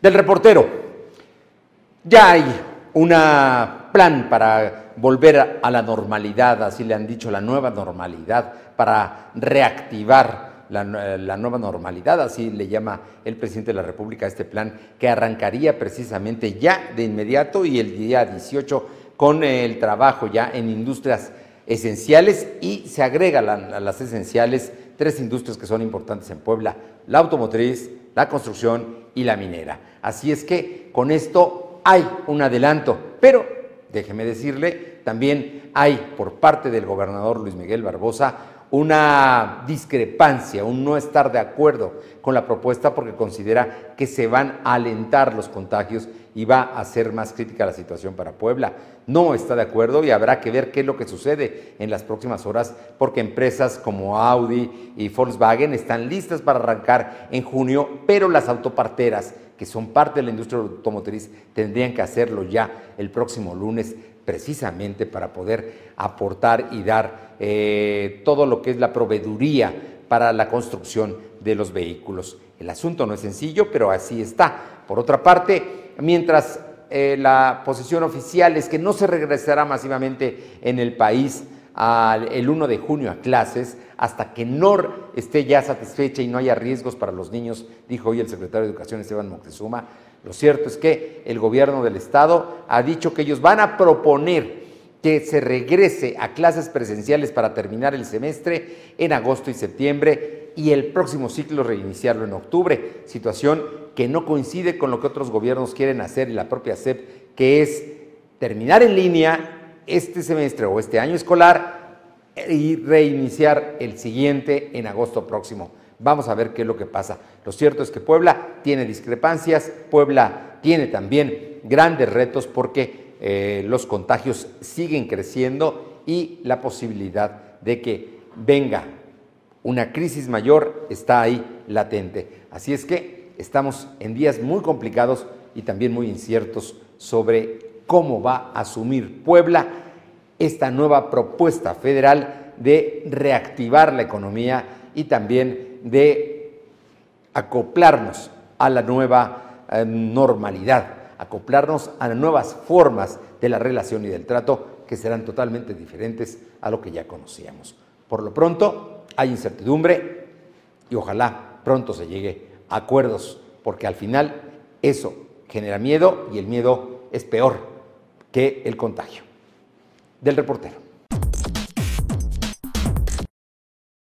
Del reportero, ya hay un plan para volver a la normalidad, así le han dicho, la nueva normalidad, para reactivar la, la, nueva normalidad, así le llama el presidente de la República este plan, que arrancaría precisamente ya de inmediato y el día 18 con el trabajo ya en industrias esenciales y se agrega a las esenciales tres industrias que son importantes en Puebla, la automotriz, la construcción y la minera. Así es que con esto hay un adelanto, pero déjeme decirle, también hay por parte del gobernador Luis Miguel Barbosa una discrepancia, un no estar de acuerdo con la propuesta porque considera que se van a alentar los contagios va a ser más crítica la situación para Puebla. No está de acuerdo y habrá que ver qué es lo que sucede en las próximas horas porque empresas como Audi y Volkswagen están listas para arrancar en junio, pero las autoparteras que son parte de la industria automotriz tendrían que hacerlo ya el próximo lunes precisamente para poder aportar y dar eh, todo lo que es la proveeduría para la construcción de los vehículos. El asunto no es sencillo, pero así está. Por otra parte, mientras eh, la posición oficial es que no se regresará masivamente en el país el 1 de junio a clases, hasta que NOR esté ya satisfecha y no haya riesgos para los niños, dijo hoy el secretario de Educación Esteban Moctezuma, lo cierto es que el gobierno del estado ha dicho que ellos van a proponer que se regrese a clases presenciales para terminar el semestre en agosto y septiembre y el próximo ciclo reiniciarlo en octubre, situación que no coincide con lo que otros gobiernos quieren hacer y la propia SEP, que es terminar en línea este semestre o este año escolar y reiniciar el siguiente en agosto próximo. Vamos a ver qué es lo que pasa. Lo cierto es que Puebla tiene discrepancias, Puebla tiene también grandes retos porque eh, los contagios siguen creciendo y la posibilidad de que venga una crisis mayor está ahí latente. Así es que estamos en días muy complicados y también muy inciertos sobre cómo va a asumir Puebla esta nueva propuesta federal de reactivar la economía y también de acoplarnos a la nueva eh, normalidad, acoplarnos a nuevas formas de la relación y del trato que serán totalmente diferentes a lo que ya conocíamos. Por lo pronto, hay incertidumbre y ojalá pronto se llegue a acuerdos, porque al final eso genera miedo y el miedo es peor que el contagio. Del reportero.